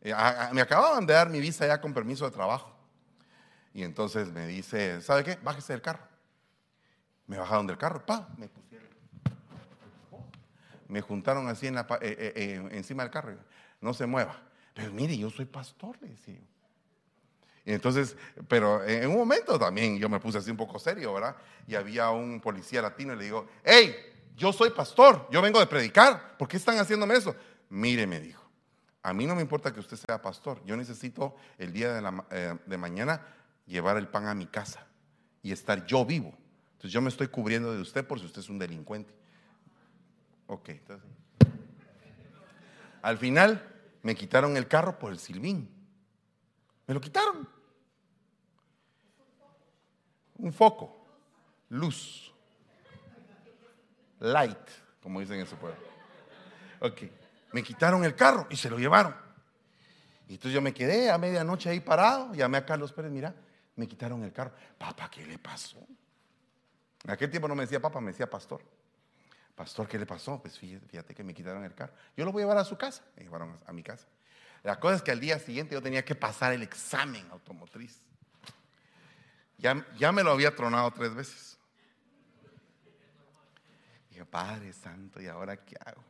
Eh, me acababan de dar mi visa ya con permiso de trabajo. Y entonces me dice, ¿sabe qué? Bájese del carro. Me bajaron del carro, pa, me. Me juntaron así en la, eh, encima del carro. No se mueva. Pero mire, yo soy pastor, le decía. Y entonces, pero en un momento también yo me puse así un poco serio, ¿verdad? Y había un policía latino y le digo, hey, yo soy pastor, yo vengo de predicar, ¿por qué están haciéndome eso? Mire, me dijo, a mí no me importa que usted sea pastor, yo necesito el día de, la, eh, de mañana llevar el pan a mi casa y estar yo vivo. Entonces yo me estoy cubriendo de usted por si usted es un delincuente. Ok. Al final me quitaron el carro por el silbín. Me lo quitaron un foco, luz, light, como dicen en su pueblo. Ok, me quitaron el carro y se lo llevaron. Y entonces yo me quedé a medianoche ahí parado, llamé a Carlos Pérez, mira, me quitaron el carro. Papá, ¿qué le pasó? En aquel tiempo no me decía papá, me decía pastor. Pastor, ¿qué le pasó? Pues fíjate, que me quitaron el carro. Yo lo voy a llevar a su casa. Me llevaron a mi casa. La cosa es que al día siguiente yo tenía que pasar el examen automotriz. Ya, me lo había tronado tres veces. Yo, Padre Santo, ¿y ahora qué hago?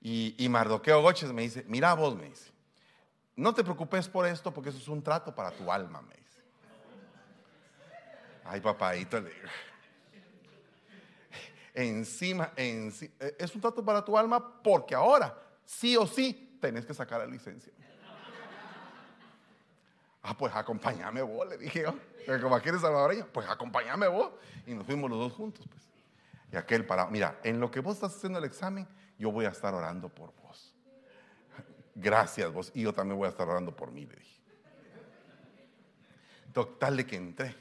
Y, y Mardoqueo Goches me dice, mira vos, me dice, no te preocupes por esto porque eso es un trato para tu alma, me dice. Ay, papadito, le digo. Encima, encima, es un trato para tu alma porque ahora, sí o sí, tenés que sacar la licencia. Ah, pues acompáñame vos, le dije yo. Como aquí eres salvadoreño, pues acompáñame vos. Y nos fuimos los dos juntos, pues. Y aquel para, mira, en lo que vos estás haciendo el examen, yo voy a estar orando por vos. Gracias vos. Y yo también voy a estar orando por mí, le dije. Total de que entré.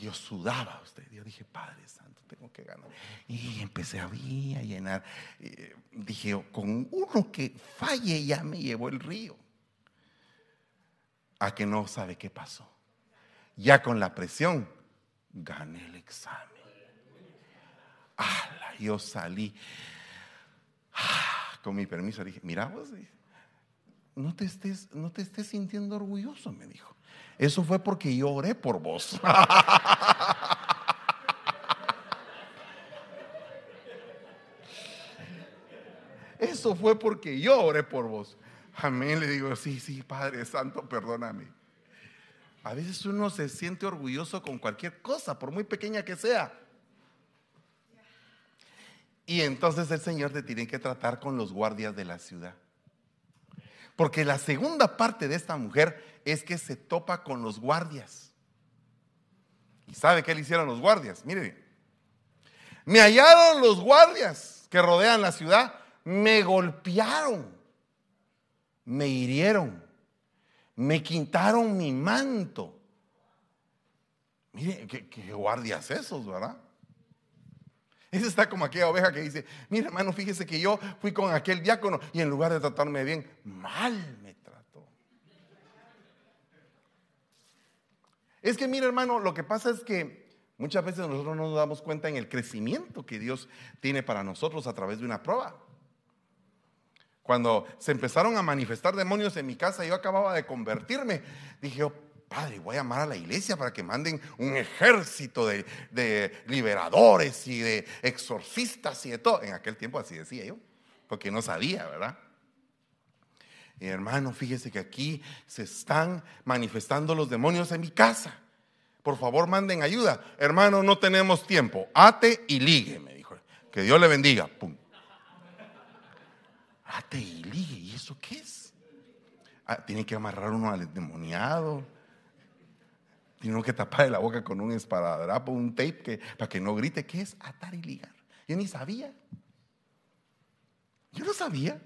Yo sudaba usted. Yo dije, Padre Santo, tengo que ganar. Y empecé a, a llenar. dije, con uno que falle ya me llevó el río a que no sabe qué pasó. Ya con la presión, gané el examen. Yo salí. Ah, con mi permiso dije, mira vos, no te, estés, no te estés sintiendo orgulloso, me dijo. Eso fue porque yo oré por vos. eso fue porque yo oré por vos. Amén, le digo, sí, sí, Padre Santo, perdóname. A veces uno se siente orgulloso con cualquier cosa, por muy pequeña que sea. Y entonces el Señor te tiene que tratar con los guardias de la ciudad. Porque la segunda parte de esta mujer es que se topa con los guardias. ¿Y sabe qué le hicieron los guardias? Mire, me hallaron los guardias que rodean la ciudad, me golpearon, me hirieron, me quintaron mi manto. Mire, ¿qué, guardias esos, verdad? Ese está como aquella oveja que dice, mire hermano, fíjese que yo fui con aquel diácono y en lugar de tratarme bien, mal me trató. Es que mire hermano, lo que pasa es que muchas veces nosotros no nos damos cuenta en el crecimiento que Dios tiene para nosotros a través de una prueba. Cuando se empezaron a manifestar demonios en mi casa, yo acababa de convertirme, dije, oh, Padre, voy a llamar a la iglesia para que manden un ejército de, liberadores y de exorcistas y de todo. En aquel tiempo así decía yo, porque no sabía, ¿verdad? Y hermano, fíjese que aquí se están manifestando los demonios en mi casa. Por favor, manden ayuda. Hermano, no tenemos tiempo. Ate y ligue, me dijo. Que Dios le bendiga. Pum. Ate y ligue. ¿Y eso qué es? Ah, tiene que amarrar uno al endemoniado tiene que tapar la boca con un esparadrapo, un tape que, para que no grite. ¿Qué es atar y ligar? Yo ni sabía. Yo no sabía.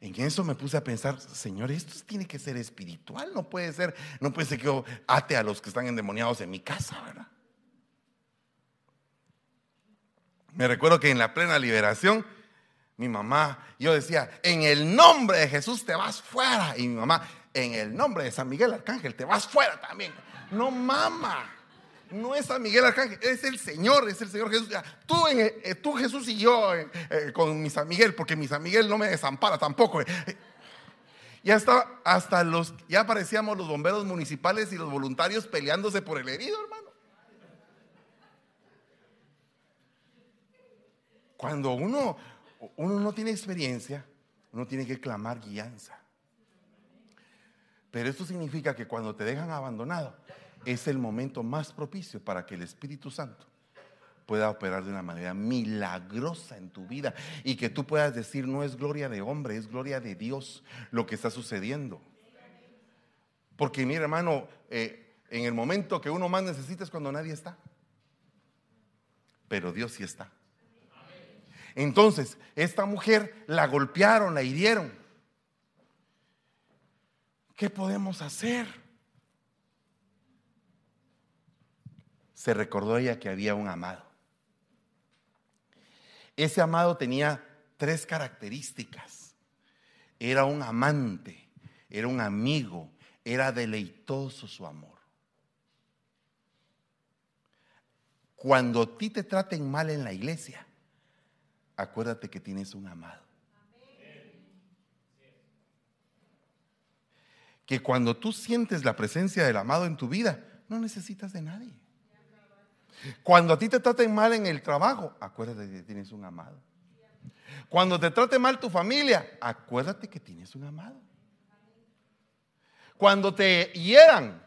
En eso me puse a pensar, Señor, esto tiene que ser espiritual, no puede ser, no puede ser que yo ate a los que están endemoniados en mi casa, ¿verdad? Me recuerdo que en la plena liberación, mi mamá, yo decía, en el nombre de Jesús te vas fuera. Y mi mamá, en el nombre de San Miguel Arcángel, te vas fuera también. No mama. No es San Miguel Arcángel, es el Señor, es el Señor Jesús. Tú, en, eh, tú Jesús y yo eh, eh, con mi San Miguel, porque mi San Miguel no me desampara tampoco. Y hasta, hasta los, ya aparecíamos los bomberos municipales y los voluntarios peleándose por el herido, hermano. Cuando uno, uno no tiene experiencia, uno tiene que clamar guianza. Pero esto significa que cuando te dejan abandonado, es el momento más propicio para que el Espíritu Santo pueda operar de una manera milagrosa en tu vida y que tú puedas decir, no es gloria de hombre, es gloria de Dios lo que está sucediendo. Porque mi hermano, eh, en el momento que uno más necesita es cuando nadie está. Pero Dios sí está. Entonces, esta mujer la golpearon, la hirieron. ¿Qué podemos hacer? Se recordó ella que había un amado. Ese amado tenía tres características. Era un amante, era un amigo, era deleitoso su amor. Cuando a ti te traten mal en la iglesia, acuérdate que tienes un amado. Que cuando tú sientes la presencia del amado en tu vida, no necesitas de nadie. Cuando a ti te traten mal en el trabajo, acuérdate que tienes un amado. Cuando te trate mal tu familia, acuérdate que tienes un amado. Cuando te hieran,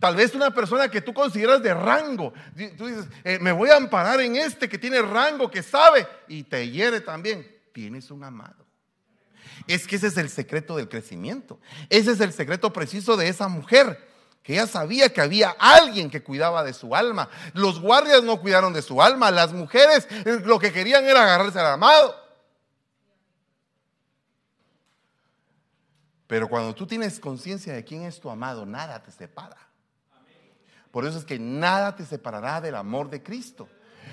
tal vez una persona que tú consideras de rango, tú dices, eh, me voy a amparar en este que tiene rango, que sabe, y te hiere también, tienes un amado. Es que ese es el secreto del crecimiento. Ese es el secreto preciso de esa mujer, que ella sabía que había alguien que cuidaba de su alma. Los guardias no cuidaron de su alma, las mujeres lo que querían era agarrarse al amado. Pero cuando tú tienes conciencia de quién es tu amado, nada te separa. Por eso es que nada te separará del amor de Cristo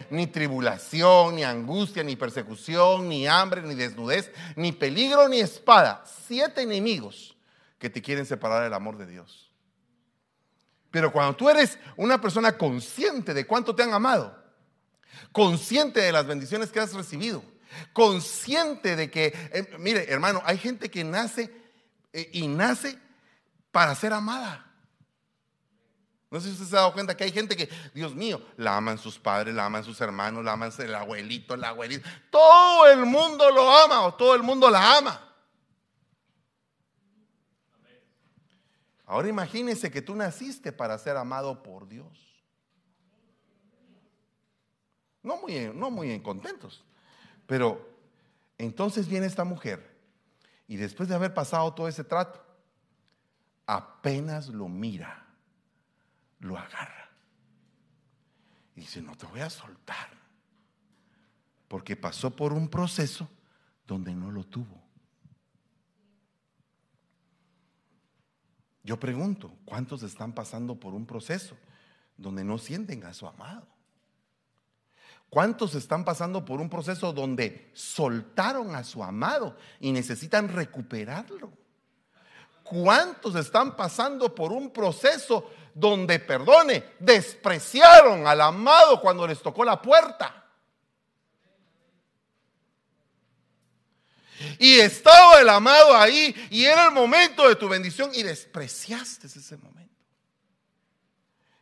ni tribulación, ni angustia, ni persecución, ni hambre, ni desnudez, ni peligro, ni espada. Siete enemigos que te quieren separar del amor de Dios. Pero cuando tú eres una persona consciente de cuánto te han amado, consciente de las bendiciones que has recibido, consciente de que, eh, mire hermano, hay gente que nace eh, y nace para ser amada. No sé si usted se ha dado cuenta que hay gente que, Dios mío, la aman sus padres, la aman sus hermanos, la aman el abuelito, el abuelito. Todo el mundo lo ama o todo el mundo la ama. Ahora imagínese que tú naciste para ser amado por Dios. No muy, no muy contentos. Pero entonces viene esta mujer y después de haber pasado todo ese trato, apenas lo mira, lo agarra. Y dice, no te voy a soltar. Porque pasó por un proceso donde no lo tuvo. Yo pregunto, ¿cuántos están pasando por un proceso donde no sienten a su amado? ¿Cuántos están pasando por un proceso donde soltaron a su amado y necesitan recuperarlo? ¿Cuántos están pasando por un proceso donde, perdone, despreciaron al amado cuando les tocó la puerta? Y estaba el amado ahí y era el momento de tu bendición y despreciaste ese momento.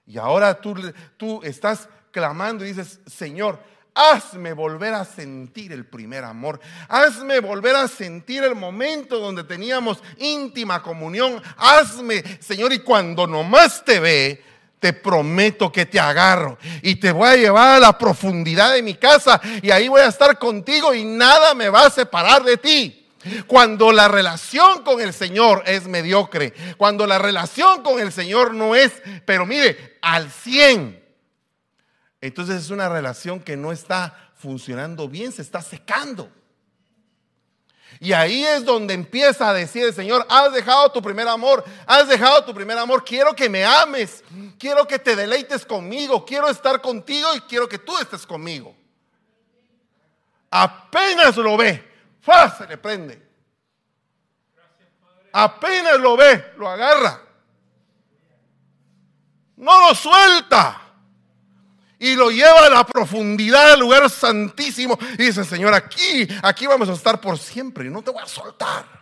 Y ahora tú, tú estás clamando y dices, Señor, hazme volver a sentir el primer amor. Hazme volver a sentir el momento donde teníamos íntima comunión. Hazme, Señor, y cuando nomás te ve, te prometo que te agarro y te voy a llevar a la profundidad de mi casa y ahí voy a estar contigo y nada me va a separar de ti. Cuando la relación con el Señor es mediocre, cuando la relación con el Señor no es, pero mire, al 100, entonces es una relación que no está funcionando bien, se está secando. Y ahí es donde empieza a decir el Señor, has dejado tu primer amor, has dejado tu primer amor, quiero que me ames, quiero que te deleites conmigo, quiero estar contigo y quiero que tú estés conmigo. Apenas lo ve, se le prende. Apenas lo ve, lo agarra. No lo suelta y lo lleva a la profundidad del lugar santísimo. Y dice, Señor, aquí, aquí vamos a estar por siempre y no te voy a soltar.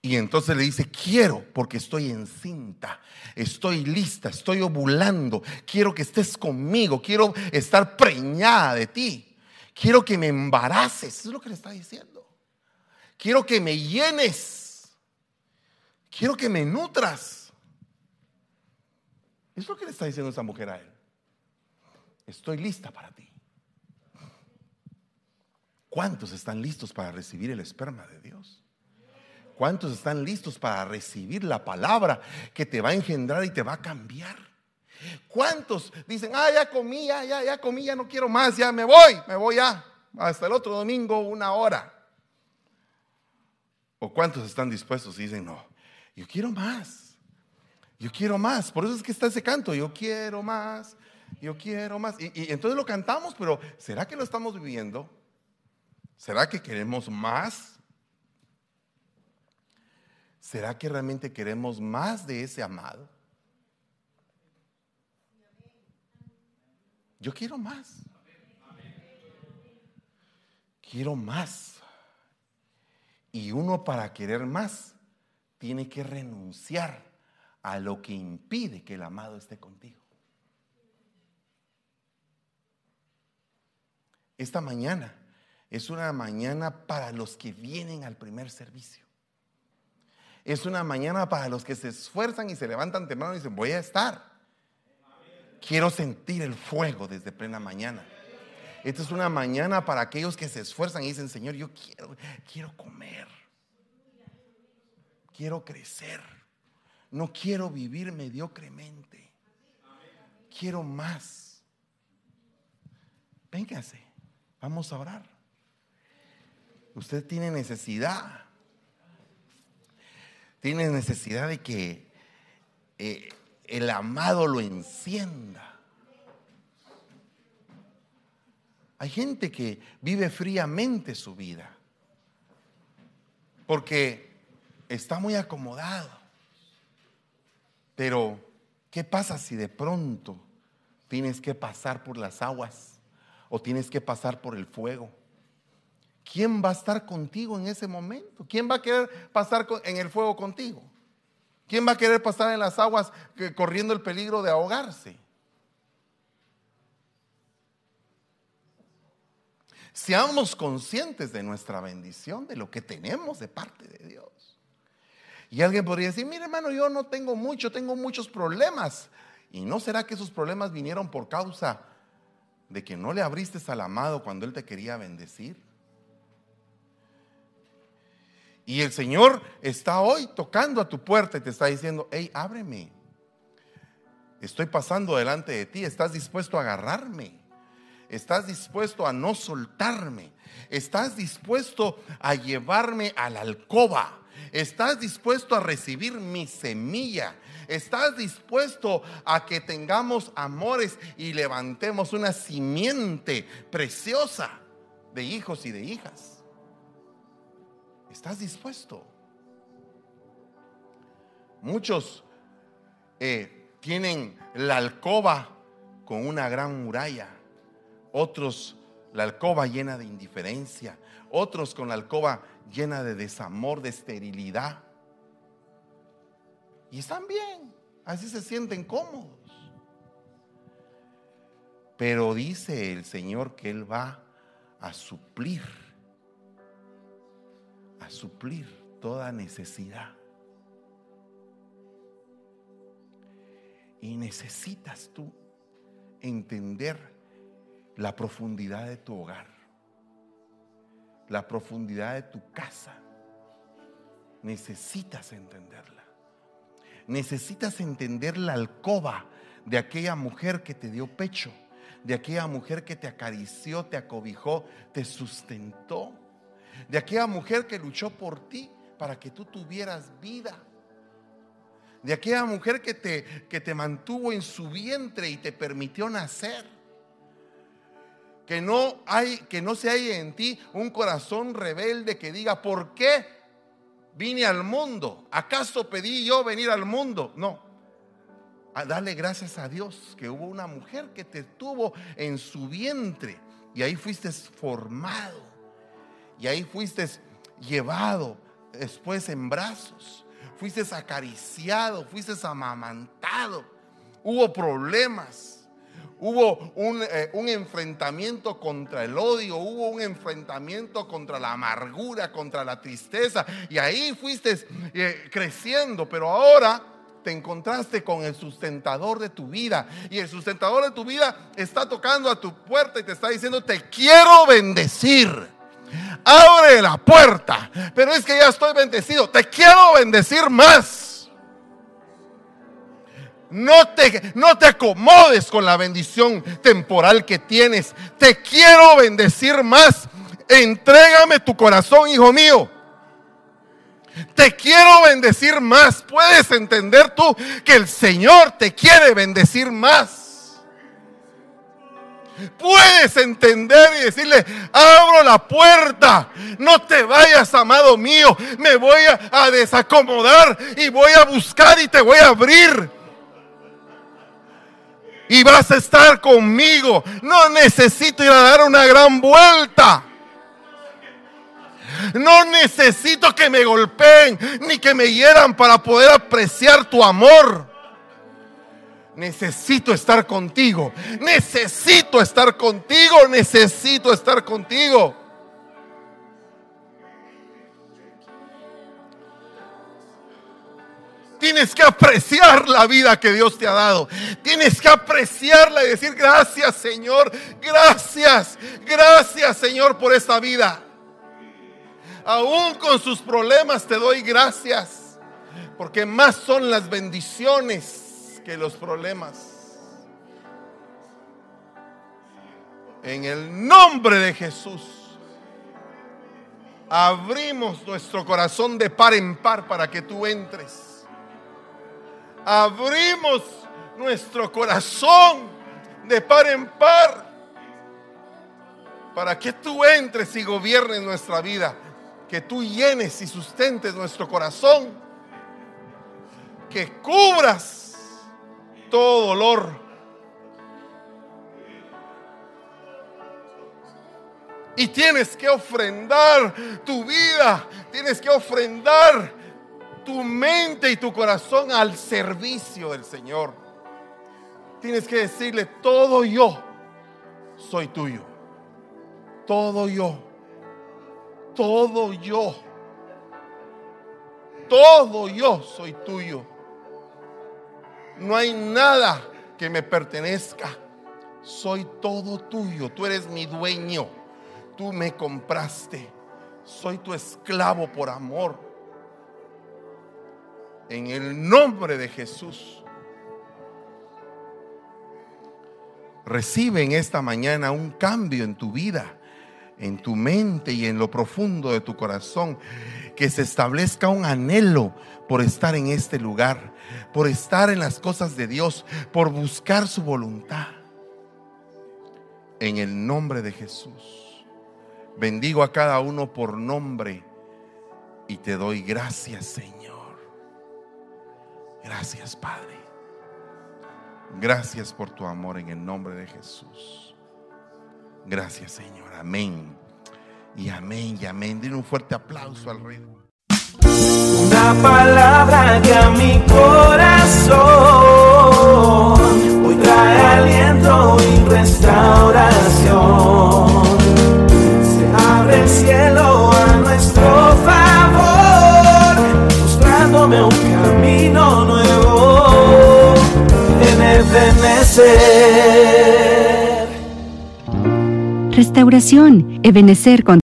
Y entonces le dice, quiero porque estoy encinta, estoy lista, estoy ovulando, quiero que estés conmigo, quiero estar preñada de ti, quiero que me embaraces, es lo que le está diciendo. Quiero que me llenes, quiero que me nutras. Es lo que le está diciendo esa mujer a él. Estoy lista para ti. ¿Cuántos están listos para recibir el esperma de Dios? ¿Cuántos están listos para recibir la palabra que te va a engendrar y te va a cambiar? ¿Cuántos dicen, ah, ya comí, ya, ya, ya comí, ya no quiero más, ya me voy, me voy ya, hasta el otro domingo una hora? ¿O cuántos están dispuestos y dicen, no, yo quiero más? Yo quiero más. Por eso es que está ese canto. Yo quiero más. Yo quiero más. Y, entonces lo cantamos, pero ¿será que lo estamos viviendo? ¿Será que queremos más? ¿Será que realmente queremos más de ese amado? Yo quiero más. Quiero más. Y uno para querer más tiene que renunciar a lo que impide que el amado esté contigo. Esta mañana es una mañana para los que vienen al primer servicio. Es una mañana para los que se esfuerzan y se levantan temprano y dicen, voy a estar. Quiero sentir el fuego desde plena mañana. Esta es una mañana para aquellos que se esfuerzan y dicen, Señor, yo quiero, quiero comer. Quiero crecer. No quiero vivir mediocremente. Quiero más. Véngase, vamos a orar. Usted tiene necesidad. Tiene necesidad de que eh, el amado lo encienda. Hay gente que vive fríamente su vida porque está muy acomodado. Pero, ¿qué pasa si de pronto tienes que pasar por las aguas o tienes que pasar por el fuego? ¿Quién va a estar contigo en ese momento? ¿Quién va a querer pasar en el fuego contigo? ¿Quién va a querer pasar en las aguas corriendo el peligro de ahogarse? Seamos conscientes de nuestra bendición, de lo que tenemos de parte de Dios. Y alguien podría decir, mire hermano, yo no tengo mucho, tengo muchos problemas. ¿Y no será que esos problemas vinieron por causa de que no le abriste al amado cuando Él te quería bendecir? Y el Señor está hoy tocando a tu puerta y te está diciendo, hey, ábreme. Estoy pasando delante de ti, estás dispuesto a agarrarme. Estás dispuesto a no soltarme. Estás dispuesto a llevarme a la alcoba. Estás dispuesto a recibir mi semilla. Estás dispuesto a que tengamos amores y levantemos una simiente preciosa de hijos y de hijas. ¿Estás dispuesto? Muchos eh, tienen la alcoba con una gran muralla, otros la alcoba llena de indiferencia, otros con la alcoba llena de desamor, de esterilidad. Y están bien, así se sienten cómodos. Pero dice el Señor que Él va a suplir a suplir toda necesidad. Y necesitas tú entender la profundidad de tu hogar, la profundidad de tu casa. Necesitas entenderla. Necesitas entender la alcoba de aquella mujer que te dio pecho, de aquella mujer que te acarició, te acobijó, te sustentó de aquella mujer que luchó por ti para que tú tuvieras vida. De aquella mujer que te, que te mantuvo en su vientre y te permitió nacer. Que no, hay, que no se haya en ti un corazón rebelde que diga, ¿por qué vine al mundo? ¿Acaso pedí yo venir al mundo? No. A darle gracias a Dios que hubo una mujer que te tuvo en su vientre y ahí fuiste formado y ahí fuiste llevado después en brazos, fuiste acariciado, fuiste amamantado. Hubo problemas, hubo eh, un, enfrentamiento contra el odio, hubo un enfrentamiento contra la amargura, contra la tristeza. Y ahí fuiste eh, creciendo, pero ahora te encontraste con el sustentador de tu vida. Y el sustentador de tu vida está tocando a tu puerta y te está diciendo, te quiero bendecir abre la puerta. Pero es que ya estoy bendecido. Te quiero bendecir más. No te, no te acomodes con la bendición temporal que tienes. Te quiero bendecir más. Entrégame tu corazón, hijo mío. Te quiero bendecir más. Puedes entender tú que el Señor te quiere bendecir más. Puedes entender y decirle, abro la puerta, no te vayas, amado mío, me voy a, desacomodar y voy a buscar y te voy a abrir. Y vas a estar conmigo. No necesito ir a dar una gran vuelta. No necesito que me golpeen ni que me hieran para poder apreciar tu amor. Necesito estar contigo. Necesito estar contigo. Necesito estar contigo. Tienes que apreciar la vida que Dios te ha dado. Tienes que apreciarla y decir gracias Señor. Gracias. Gracias Señor por esta vida. Aún con sus problemas te doy gracias. Porque más son las bendiciones que los problemas. En el nombre de Jesús, abrimos nuestro corazón de par en par para que tú entres. Abrimos nuestro corazón de par en par para que tú entres y gobiernes nuestra vida. Que tú llenes y sustentes nuestro corazón. Que cubras todo dolor. Y tienes que ofrendar tu vida, tienes que ofrendar tu mente y tu corazón al servicio del Señor. Tienes que decirle, todo yo soy tuyo. Todo yo. Todo yo. Todo yo soy tuyo. No hay nada que me pertenezca. Soy todo tuyo. Tú eres mi dueño. Tú me compraste. Soy tu esclavo por amor. En el nombre de Jesús. Recibe en esta mañana un cambio en tu vida, en tu mente y en lo profundo de tu corazón. Que se establezca un anhelo por estar en este lugar, por estar en las cosas de Dios, por buscar su voluntad. En el nombre de Jesús. Bendigo a cada uno por nombre y te doy gracias, Señor. Gracias, Padre. Gracias por tu amor en el nombre de Jesús. Gracias, Señor. Amén. Y amén y amén. Den un fuerte aplauso al Rey. Una palabra que a mi corazón hoy trae aliento y restauración. Se abre el cielo Restauración, Ebenecer con